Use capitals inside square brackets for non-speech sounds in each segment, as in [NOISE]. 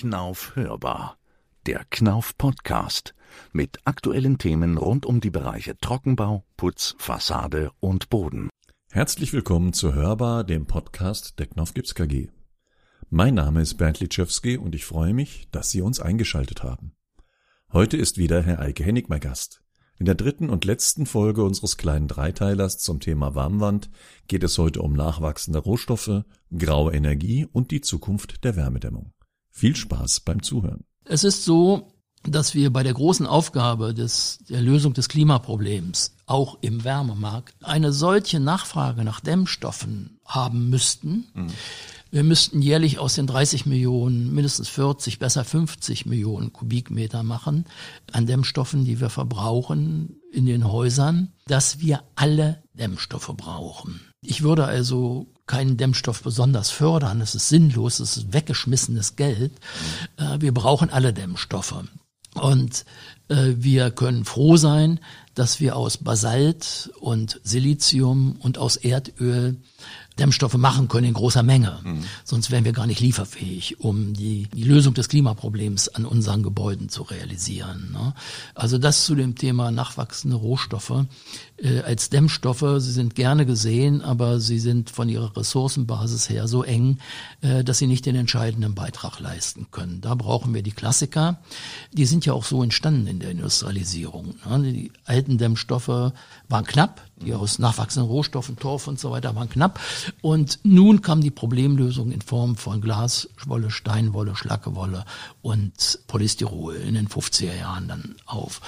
Knauf hörbar. Der Knauf Podcast mit aktuellen Themen rund um die Bereiche Trockenbau, Putz, Fassade und Boden. Herzlich willkommen zu Hörbar, dem Podcast der Knauf Gips KG. Mein Name ist Bernd Litschewski und ich freue mich, dass Sie uns eingeschaltet haben. Heute ist wieder Herr Eike Hennig mein Gast. In der dritten und letzten Folge unseres kleinen Dreiteilers zum Thema Warmwand geht es heute um nachwachsende Rohstoffe, graue Energie und die Zukunft der Wärmedämmung. Viel Spaß beim Zuhören. Es ist so, dass wir bei der großen Aufgabe des, der Lösung des Klimaproblems auch im Wärmemarkt eine solche Nachfrage nach Dämmstoffen haben müssten. Mhm. Wir müssten jährlich aus den 30 Millionen mindestens 40, besser 50 Millionen Kubikmeter machen an Dämmstoffen, die wir verbrauchen in den Häusern, dass wir alle Dämmstoffe brauchen. Ich würde also keinen Dämmstoff besonders fördern. Es ist sinnlos, es ist weggeschmissenes Geld. Äh, wir brauchen alle Dämmstoffe. Und äh, wir können froh sein, dass wir aus Basalt und Silizium und aus Erdöl Dämmstoffe machen können in großer Menge. Mhm. Sonst wären wir gar nicht lieferfähig, um die, die Lösung des Klimaproblems an unseren Gebäuden zu realisieren. Ne? Also das zu dem Thema nachwachsende Rohstoffe äh, als Dämmstoffe. Sie sind gerne gesehen, aber sie sind von ihrer Ressourcenbasis her so eng, äh, dass sie nicht den entscheidenden Beitrag leisten können. Da brauchen wir die Klassiker. Die sind ja auch so entstanden in der Industrialisierung. Ne? Die alten Dämmstoffe waren knapp, die aus nachwachsenden Rohstoffen, Torf und so weiter waren knapp. Und nun kam die Problemlösung in Form von Glaswolle, Steinwolle, Schlackewolle und Polystyrol in den 50er Jahren dann auf.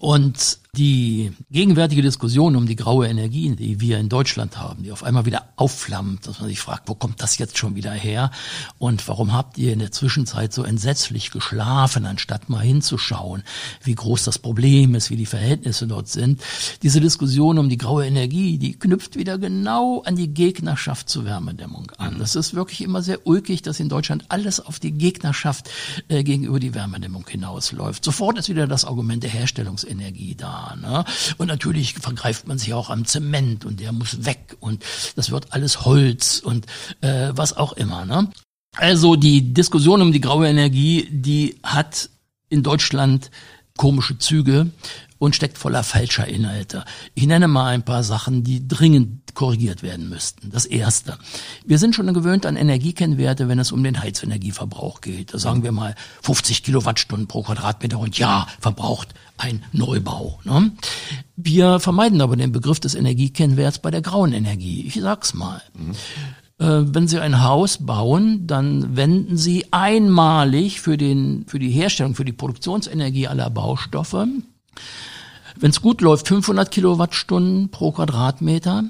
Und die gegenwärtige Diskussion um die graue Energie, die wir in Deutschland haben, die auf einmal wieder aufflammt, dass man sich fragt, wo kommt das jetzt schon wieder her? Und warum habt ihr in der Zwischenzeit so entsetzlich geschlafen, anstatt mal hinzuschauen, wie groß das Problem ist, wie die Verhältnisse dort sind? Diese Diskussion um die graue Energie, die knüpft wieder genau an die Gegnerschaft zur Wärmedämmung an. Das ist wirklich immer sehr ulkig, dass in Deutschland alles auf die Gegnerschaft äh, gegenüber die Wärmedämmung hinausläuft. Sofort ist wieder das Argument der Herstellungsenergie da. Ne? Und natürlich vergreift man sich auch am Zement und der muss weg und das wird alles Holz und äh, was auch immer. Ne? Also die Diskussion um die graue Energie, die hat in Deutschland komische Züge und steckt voller falscher Inhalte. Ich nenne mal ein paar Sachen, die dringend korrigiert werden müssten. Das erste. Wir sind schon gewöhnt an Energiekennwerte, wenn es um den Heizenergieverbrauch geht. Da sagen wir mal 50 Kilowattstunden pro Quadratmeter und ja, verbraucht ein Neubau. Ne? Wir vermeiden aber den Begriff des Energiekennwerts bei der grauen Energie. Ich sag's mal. Mhm wenn Sie ein Haus bauen, dann wenden Sie einmalig für, den, für die Herstellung, für die Produktionsenergie aller Baustoffe wenn es gut läuft, 500 Kilowattstunden pro Quadratmeter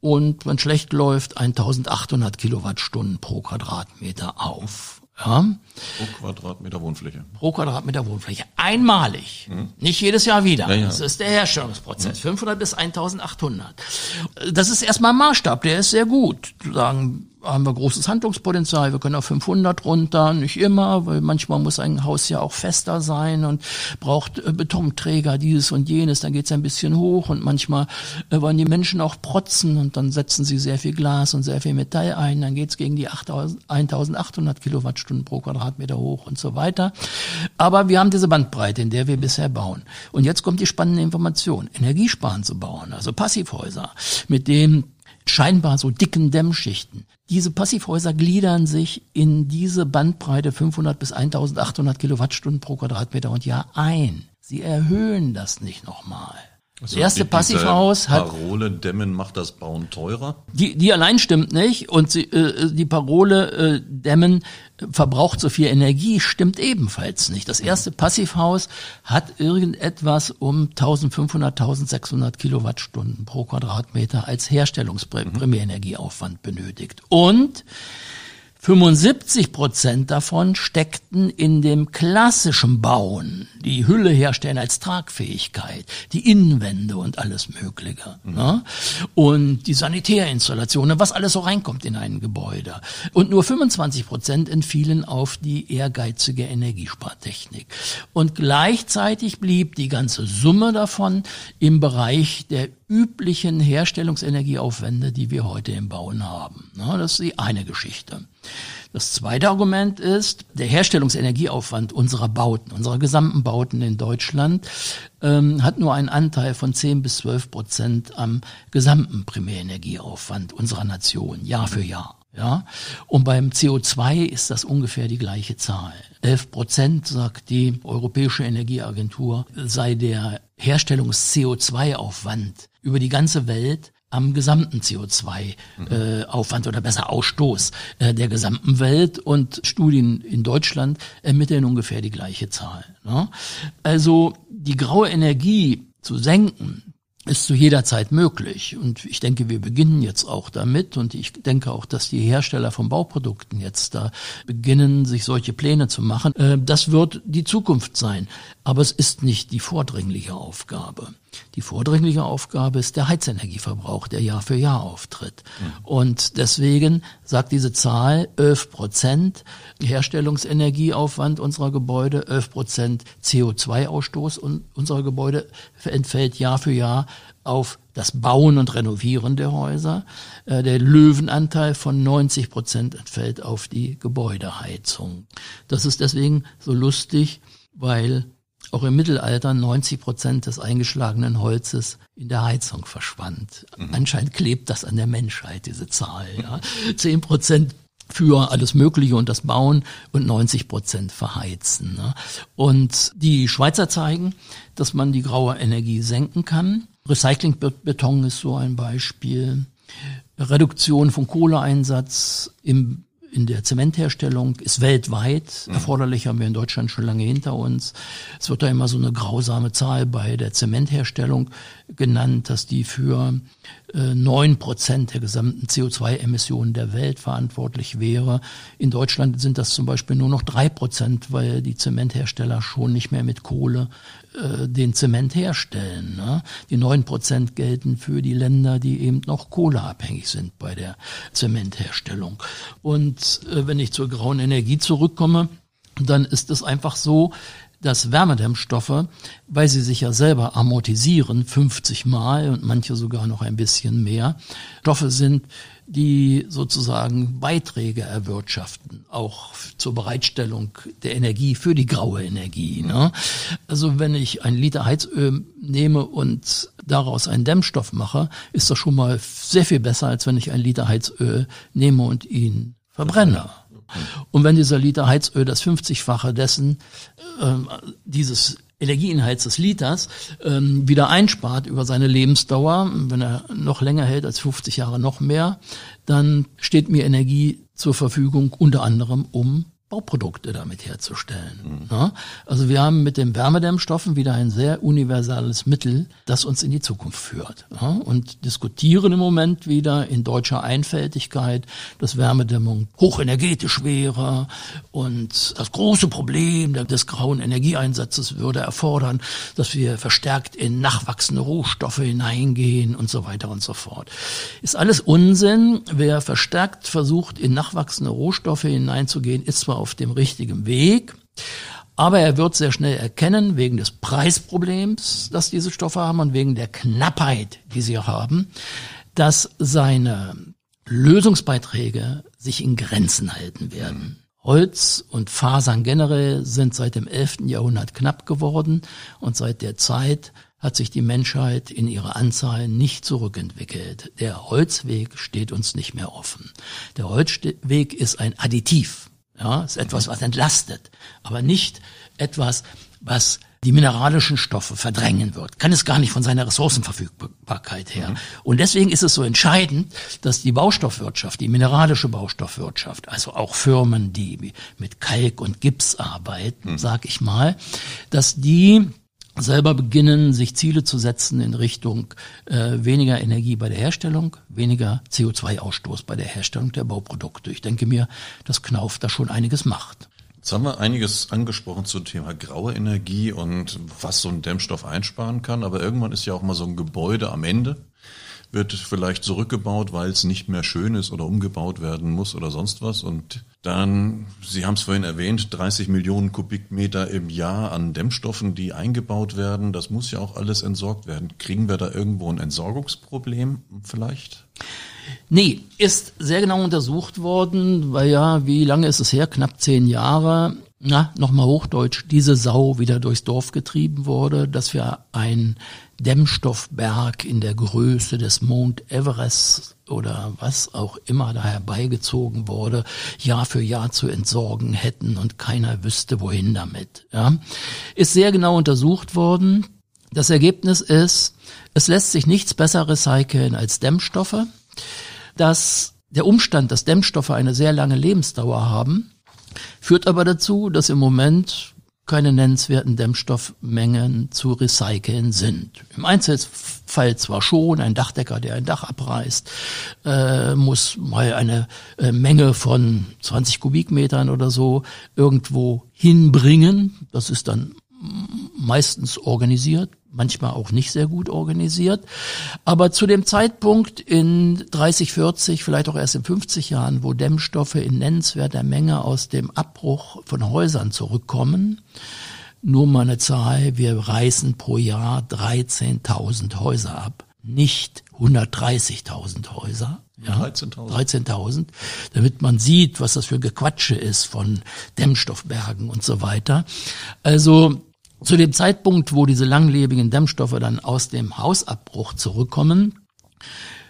und wenn schlecht läuft, 1800 Kilowattstunden pro Quadratmeter auf. Ja. Pro Quadratmeter Wohnfläche. Pro Quadratmeter Wohnfläche. Einmalig. Hm. Nicht jedes Jahr wieder. Ja, ja. Das ist der Herstellungsprozess. Hm. 500 bis 1800. Das ist erstmal ein Maßstab. Der ist sehr gut. Zu sagen, haben wir großes Handlungspotenzial. Wir können auf 500 runter, nicht immer, weil manchmal muss ein Haus ja auch fester sein und braucht äh, Betonträger, dieses und jenes. Dann geht's ein bisschen hoch und manchmal äh, wollen die Menschen auch protzen und dann setzen sie sehr viel Glas und sehr viel Metall ein. Dann geht's gegen die 8000, 1800 Kilowattstunden pro Quadratmeter hoch und so weiter. Aber wir haben diese Bandbreite, in der wir bisher bauen. Und jetzt kommt die spannende Information. Energiesparen zu bauen, also Passivhäuser, mit dem scheinbar so dicken Dämmschichten. Diese Passivhäuser gliedern sich in diese Bandbreite 500 bis 1800 Kilowattstunden pro Quadratmeter und Jahr ein. Sie erhöhen das nicht nochmal. Also das erste die, Passivhaus hat. Parole Dämmen macht das Bauen teurer? Die, die allein stimmt nicht. Und sie, äh, die Parole äh, Dämmen verbraucht so viel Energie stimmt ebenfalls nicht. Das erste Passivhaus hat irgendetwas um 1500, 1600 Kilowattstunden pro Quadratmeter als Herstellungsprimärienergieaufwand benötigt. Und 75 Prozent davon steckten in dem klassischen Bauen, die Hülle herstellen als Tragfähigkeit, die Innenwände und alles Mögliche. Mhm. Ne? Und die Sanitärinstallationen, was alles so reinkommt in ein Gebäude. Und nur 25 Prozent entfielen auf die ehrgeizige Energiespartechnik. Und gleichzeitig blieb die ganze Summe davon im Bereich der üblichen Herstellungsenergieaufwände, die wir heute im Bauen haben. Das ist die eine Geschichte. Das zweite Argument ist, der Herstellungsenergieaufwand unserer Bauten, unserer gesamten Bauten in Deutschland, ähm, hat nur einen Anteil von 10 bis 12 Prozent am gesamten Primärenergieaufwand unserer Nation, Jahr für Jahr. Ja, und beim CO2 ist das ungefähr die gleiche Zahl. 11 Prozent, sagt die Europäische Energieagentur, sei der Herstellungs-CO2-Aufwand über die ganze Welt am gesamten CO2-Aufwand äh, oder besser Ausstoß äh, der gesamten Welt und Studien in Deutschland ermitteln ungefähr die gleiche Zahl. Ne? Also die graue Energie zu senken, ist zu jeder Zeit möglich. Und ich denke, wir beginnen jetzt auch damit. Und ich denke auch, dass die Hersteller von Bauprodukten jetzt da beginnen, sich solche Pläne zu machen. Äh, das wird die Zukunft sein. Aber es ist nicht die vordringliche Aufgabe. Die vordringliche Aufgabe ist der Heizenergieverbrauch, der Jahr für Jahr auftritt. Mhm. Und deswegen sagt diese Zahl 11 Prozent Herstellungsenergieaufwand unserer Gebäude, 11 Prozent CO2-Ausstoß unserer Gebäude entfällt Jahr für Jahr auf das Bauen und Renovieren der Häuser. Äh, der Löwenanteil von 90 Prozent entfällt auf die Gebäudeheizung. Das ist deswegen so lustig, weil auch im Mittelalter 90 Prozent des eingeschlagenen Holzes in der Heizung verschwand. Mhm. Anscheinend klebt das an der Menschheit, diese Zahl. Ja. 10 Prozent für alles Mögliche und das Bauen und 90 Prozent verheizen. Ne? Und die Schweizer zeigen, dass man die graue Energie senken kann. Recyclingbeton ist so ein Beispiel. Reduktion von Kohleeinsatz im in der Zementherstellung ist weltweit mhm. erforderlich, haben wir in Deutschland schon lange hinter uns. Es wird da immer so eine grausame Zahl bei der Zementherstellung genannt, dass die für neun äh, Prozent der gesamten CO2-Emissionen der Welt verantwortlich wäre. In Deutschland sind das zum Beispiel nur noch drei Prozent, weil die Zementhersteller schon nicht mehr mit Kohle äh, den Zement herstellen. Ne? Die neun Prozent gelten für die Länder, die eben noch kohleabhängig sind bei der Zementherstellung. Und äh, wenn ich zur grauen Energie zurückkomme, dann ist es einfach so, dass Wärmedämmstoffe, weil sie sich ja selber amortisieren, 50 Mal und manche sogar noch ein bisschen mehr, Stoffe sind, die sozusagen Beiträge erwirtschaften, auch zur Bereitstellung der Energie für die graue Energie. Ne? Also wenn ich ein Liter Heizöl nehme und daraus einen Dämmstoff mache, ist das schon mal sehr viel besser, als wenn ich ein Liter Heizöl nehme und ihn verbrenne. Und wenn dieser Liter Heizöl das 50-fache dessen ähm, dieses Energieinhalts des Liters ähm, wieder einspart über seine Lebensdauer, wenn er noch länger hält als 50 Jahre noch mehr, dann steht mir Energie zur Verfügung unter anderem, um Bauprodukte damit herzustellen. Mhm. Also wir haben mit den Wärmedämmstoffen wieder ein sehr universales Mittel, das uns in die Zukunft führt. Und diskutieren im Moment wieder in deutscher Einfältigkeit, dass Wärmedämmung hochenergetisch wäre und das große Problem des grauen Energieeinsatzes würde erfordern, dass wir verstärkt in nachwachsende Rohstoffe hineingehen und so weiter und so fort. Ist alles Unsinn. Wer verstärkt versucht, in nachwachsende Rohstoffe hineinzugehen, ist zwar auf dem richtigen Weg. Aber er wird sehr schnell erkennen, wegen des Preisproblems, das diese Stoffe haben und wegen der Knappheit, die sie haben, dass seine Lösungsbeiträge sich in Grenzen halten werden. Holz und Fasern generell sind seit dem 11. Jahrhundert knapp geworden und seit der Zeit hat sich die Menschheit in ihrer Anzahl nicht zurückentwickelt. Der Holzweg steht uns nicht mehr offen. Der Holzweg ist ein Additiv. Ja, ist etwas, was entlastet, aber nicht etwas, was die mineralischen Stoffe verdrängen wird. Kann es gar nicht von seiner Ressourcenverfügbarkeit her. Mhm. Und deswegen ist es so entscheidend, dass die Baustoffwirtschaft, die mineralische Baustoffwirtschaft, also auch Firmen, die mit Kalk und Gips arbeiten, mhm. sag ich mal, dass die selber beginnen, sich Ziele zu setzen in Richtung äh, weniger Energie bei der Herstellung, weniger CO2-Ausstoß bei der Herstellung der Bauprodukte. Ich denke mir, dass Knauf da schon einiges macht. Jetzt haben wir einiges angesprochen zum Thema graue Energie und was so ein Dämmstoff einsparen kann, aber irgendwann ist ja auch mal so ein Gebäude am Ende wird vielleicht zurückgebaut, weil es nicht mehr schön ist oder umgebaut werden muss oder sonst was. Und dann, Sie haben es vorhin erwähnt, 30 Millionen Kubikmeter im Jahr an Dämmstoffen, die eingebaut werden. Das muss ja auch alles entsorgt werden. Kriegen wir da irgendwo ein Entsorgungsproblem vielleicht? Nee, ist sehr genau untersucht worden, weil ja, wie lange ist es her? Knapp zehn Jahre. Na, nochmal Hochdeutsch, diese Sau wieder durchs Dorf getrieben wurde, dass wir ein Dämmstoffberg in der Größe des Mount Everest oder was auch immer da herbeigezogen wurde, Jahr für Jahr zu entsorgen hätten und keiner wüsste, wohin damit. Ja. Ist sehr genau untersucht worden. Das Ergebnis ist, es lässt sich nichts besser recyceln als Dämmstoffe. Dass der Umstand, dass Dämmstoffe eine sehr lange Lebensdauer haben, führt aber dazu, dass im Moment keine nennenswerten Dämmstoffmengen zu recyceln sind. Im Einzelfall zwar schon, ein Dachdecker, der ein Dach abreißt, äh, muss mal eine äh, Menge von 20 Kubikmetern oder so irgendwo hinbringen. Das ist dann meistens organisiert, manchmal auch nicht sehr gut organisiert. Aber zu dem Zeitpunkt in 30, 40, vielleicht auch erst in 50 Jahren, wo Dämmstoffe in nennenswerter Menge aus dem Abbruch von Häusern zurückkommen, nur mal eine Zahl, wir reißen pro Jahr 13.000 Häuser ab, nicht 130.000 Häuser. Ja, 13.000. 13.000, damit man sieht, was das für Gequatsche ist von Dämmstoffbergen und so weiter. Also zu dem Zeitpunkt, wo diese langlebigen Dämmstoffe dann aus dem Hausabbruch zurückkommen,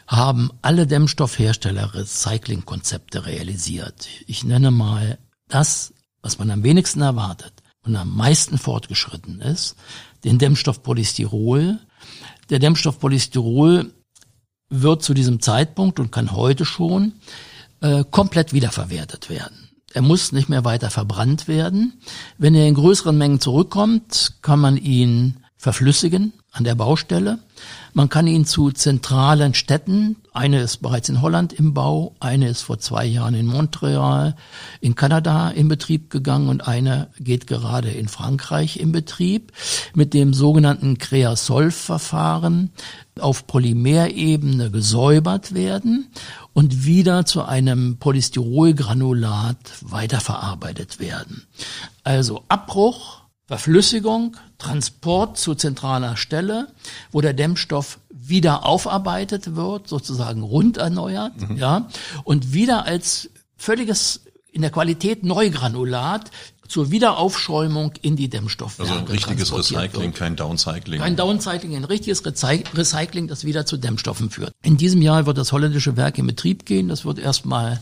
haben alle Dämmstoffhersteller Recyclingkonzepte realisiert. Ich nenne mal das, was man am wenigsten erwartet und am meisten fortgeschritten ist, den Dämmstoff Polystyrol. Der Dämmstoff Polystyrol wird zu diesem Zeitpunkt und kann heute schon äh, komplett wiederverwertet werden. Er muss nicht mehr weiter verbrannt werden. Wenn er in größeren Mengen zurückkommt, kann man ihn verflüssigen an der Baustelle. Man kann ihn zu zentralen Städten, eine ist bereits in Holland im Bau, eine ist vor zwei Jahren in Montreal, in Kanada in Betrieb gegangen und eine geht gerade in Frankreich in Betrieb. Mit dem sogenannten Creasolve-Verfahren auf Polymerebene gesäubert werden und wieder zu einem Polystyrolgranulat weiterverarbeitet werden. Also Abbruch, Verflüssigung, Transport zu zentraler Stelle, wo der Dämmstoff wieder aufarbeitet wird, sozusagen rund erneuert, mhm. ja, und wieder als völliges in der Qualität Neugranulat zur Wiederaufschäumung in die Dämmstoffwerke. Also ein richtiges Recycling, wird. kein Downcycling. Kein Downcycling, ein richtiges Recycling, das wieder zu Dämmstoffen führt. In diesem Jahr wird das holländische Werk in Betrieb gehen. Das wird erstmal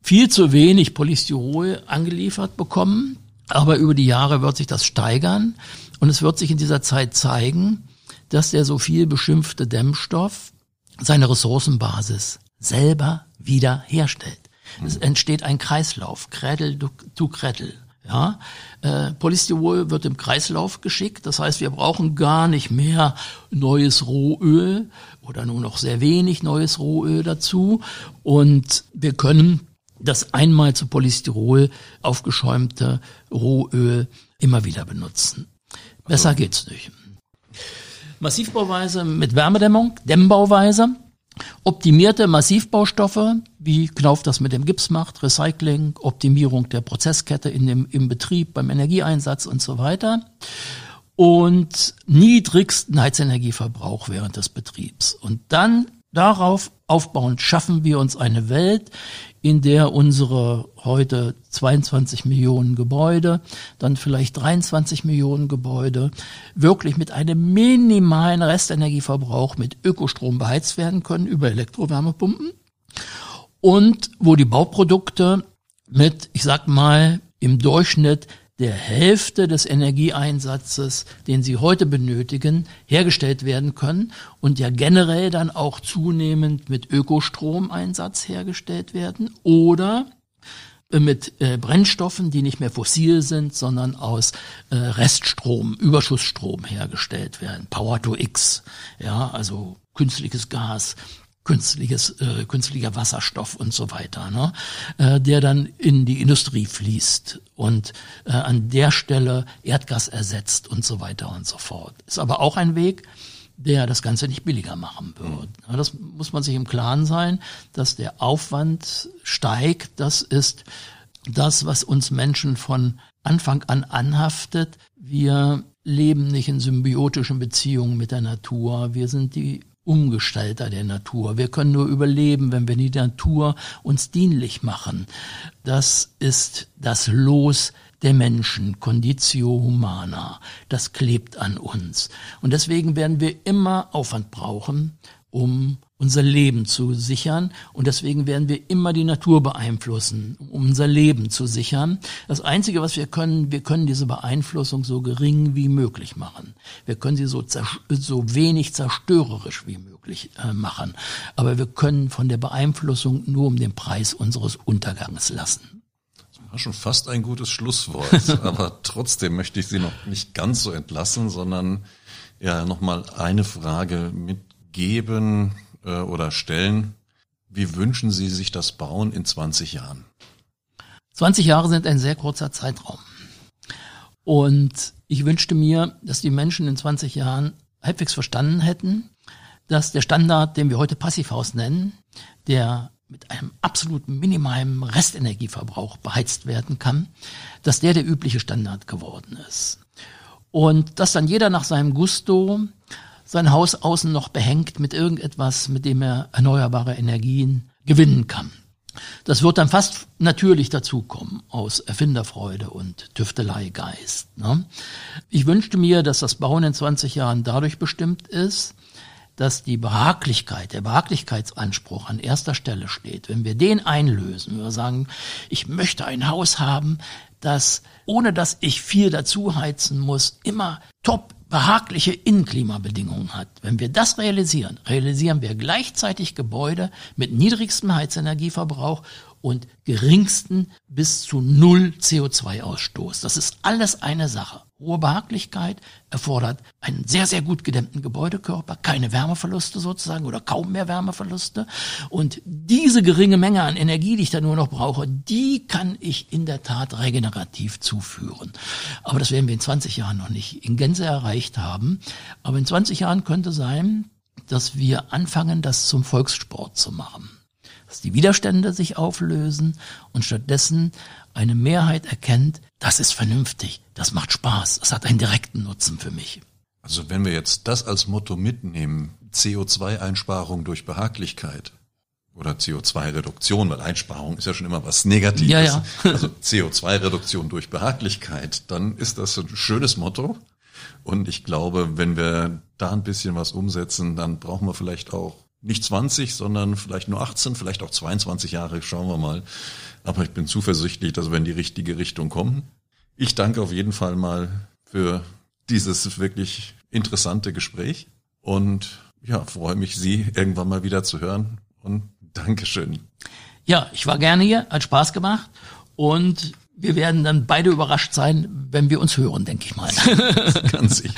viel zu wenig Polystyrol angeliefert bekommen. Aber über die Jahre wird sich das steigern und es wird sich in dieser Zeit zeigen, dass der so viel beschimpfte Dämmstoff seine Ressourcenbasis selber wieder herstellt. Es entsteht ein Kreislauf, Krettel to Krettel. Ja, äh, Polystyrol wird im Kreislauf geschickt, das heißt, wir brauchen gar nicht mehr neues Rohöl oder nur noch sehr wenig neues Rohöl dazu und wir können das einmal zu Polystyrol aufgeschäumte Rohöl immer wieder benutzen. Besser also. geht's nicht. Massivbauweise mit Wärmedämmung, Dämmbauweise, optimierte Massivbaustoffe, wie Knauf das mit dem Gips macht, Recycling, Optimierung der Prozesskette in dem, im Betrieb, beim Energieeinsatz und so weiter. Und niedrigsten Heizenergieverbrauch während des Betriebs. Und dann darauf aufbauend schaffen wir uns eine Welt, in der unsere heute 22 Millionen Gebäude, dann vielleicht 23 Millionen Gebäude wirklich mit einem minimalen Restenergieverbrauch mit Ökostrom beheizt werden können über Elektrowärmepumpen und wo die Bauprodukte mit, ich sag mal, im Durchschnitt der Hälfte des Energieeinsatzes, den sie heute benötigen, hergestellt werden können und ja generell dann auch zunehmend mit Ökostromeinsatz hergestellt werden oder mit äh, Brennstoffen, die nicht mehr fossil sind, sondern aus äh, Reststrom, Überschussstrom hergestellt werden. Power to X, ja, also künstliches Gas, künstliches, äh, künstlicher Wasserstoff und so weiter, ne? äh, der dann in die Industrie fließt und äh, an der Stelle Erdgas ersetzt und so weiter und so fort. Ist aber auch ein Weg, der das Ganze nicht billiger machen wird. Ja, das muss man sich im Klaren sein, dass der Aufwand steigt. Das ist das, was uns Menschen von Anfang an anhaftet. Wir leben nicht in symbiotischen Beziehungen mit der Natur. Wir sind die Umgestalter der Natur. Wir können nur überleben, wenn wir die Natur uns dienlich machen. Das ist das Los der Menschen, Conditio Humana. Das klebt an uns. Und deswegen werden wir immer Aufwand brauchen, um unser Leben zu sichern. Und deswegen werden wir immer die Natur beeinflussen, um unser Leben zu sichern. Das Einzige, was wir können, wir können diese Beeinflussung so gering wie möglich machen. Wir können sie so, so wenig zerstörerisch wie möglich äh, machen. Aber wir können von der Beeinflussung nur um den Preis unseres Untergangs lassen. Das war schon fast ein gutes Schlusswort. [LAUGHS] aber trotzdem möchte ich Sie noch nicht ganz so entlassen, sondern ja nochmal eine Frage mitgeben äh, oder stellen. Wie wünschen Sie sich das Bauen in 20 Jahren? 20 Jahre sind ein sehr kurzer Zeitraum. Und ich wünschte mir, dass die Menschen in 20 Jahren halbwegs verstanden hätten, dass der Standard, den wir heute Passivhaus nennen, der mit einem absoluten minimalen Restenergieverbrauch beheizt werden kann, dass der der übliche Standard geworden ist. Und dass dann jeder nach seinem Gusto sein Haus außen noch behängt mit irgendetwas, mit dem er erneuerbare Energien gewinnen kann. Das wird dann fast natürlich dazukommen aus Erfinderfreude und Tüfteleigeist. Ne? Ich wünschte mir, dass das Bauen in 20 Jahren dadurch bestimmt ist, dass die Behaglichkeit, der Behaglichkeitsanspruch an erster Stelle steht. Wenn wir den einlösen, wenn wir sagen, ich möchte ein Haus haben, das, ohne dass ich viel dazu heizen muss, immer top behagliche Innenklimabedingungen hat. Wenn wir das realisieren, realisieren wir gleichzeitig Gebäude mit niedrigstem Heizenergieverbrauch und geringsten bis zu null CO2-Ausstoß. Das ist alles eine Sache. Hohe Behaglichkeit erfordert einen sehr, sehr gut gedämmten Gebäudekörper, keine Wärmeverluste sozusagen oder kaum mehr Wärmeverluste. Und diese geringe Menge an Energie, die ich da nur noch brauche, die kann ich in der Tat regenerativ zuführen. Aber das werden wir in 20 Jahren noch nicht in Gänze erreicht haben. Aber in 20 Jahren könnte sein, dass wir anfangen, das zum Volkssport zu machen dass die Widerstände sich auflösen und stattdessen eine Mehrheit erkennt, das ist vernünftig, das macht Spaß, das hat einen direkten Nutzen für mich. Also wenn wir jetzt das als Motto mitnehmen, CO2-Einsparung durch Behaglichkeit oder CO2-Reduktion, weil Einsparung ist ja schon immer was Negatives. Ja, ja. [LAUGHS] also CO2-Reduktion durch Behaglichkeit, dann ist das ein schönes Motto. Und ich glaube, wenn wir da ein bisschen was umsetzen, dann brauchen wir vielleicht auch nicht 20, sondern vielleicht nur 18, vielleicht auch 22 Jahre, schauen wir mal. Aber ich bin zuversichtlich, dass wir in die richtige Richtung kommen. Ich danke auf jeden Fall mal für dieses wirklich interessante Gespräch und ja, freue mich, Sie irgendwann mal wieder zu hören und Dankeschön. Ja, ich war gerne hier, hat Spaß gemacht und wir werden dann beide überrascht sein, wenn wir uns hören, denke ich mal. [LAUGHS] Ganz sicher.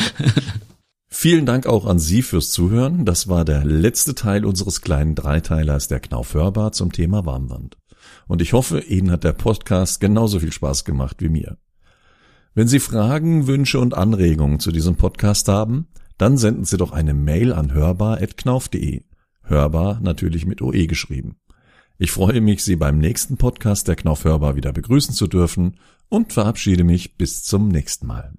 Vielen Dank auch an Sie fürs Zuhören. Das war der letzte Teil unseres kleinen Dreiteilers der Knauf hörbar zum Thema Warmwand. Und ich hoffe, Ihnen hat der Podcast genauso viel Spaß gemacht wie mir. Wenn Sie Fragen, Wünsche und Anregungen zu diesem Podcast haben, dann senden Sie doch eine Mail an hörbar.knauf.de. Hörbar natürlich mit OE geschrieben. Ich freue mich, Sie beim nächsten Podcast der Knauf hörbar wieder begrüßen zu dürfen und verabschiede mich bis zum nächsten Mal.